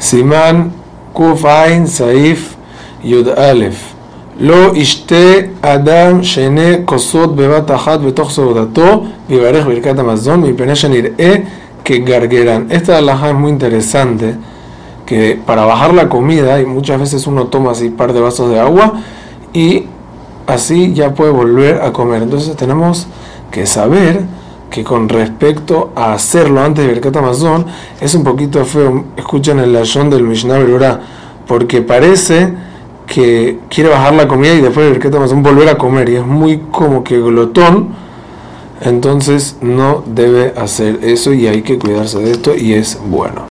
Simán Kuf Ain Saif Yud Alef. Adam shene kosot bebat achat betoch sodato vivarech birkat amazon mi peneshenir e que gargueran. Esta alhaja es muy interesante que para bajar la comida y muchas veces uno toma así un par de vasos de agua y así ya puede volver a comer. Entonces tenemos que saber que con respecto a hacerlo antes de Birkat Amazon es un poquito feo. Escuchen el layón del Mishnah Berurah, porque parece que quiere bajar la comida y después de Birkat Amazon volver a comer y es muy como que glotón. Entonces no debe hacer eso y hay que cuidarse de esto y es bueno.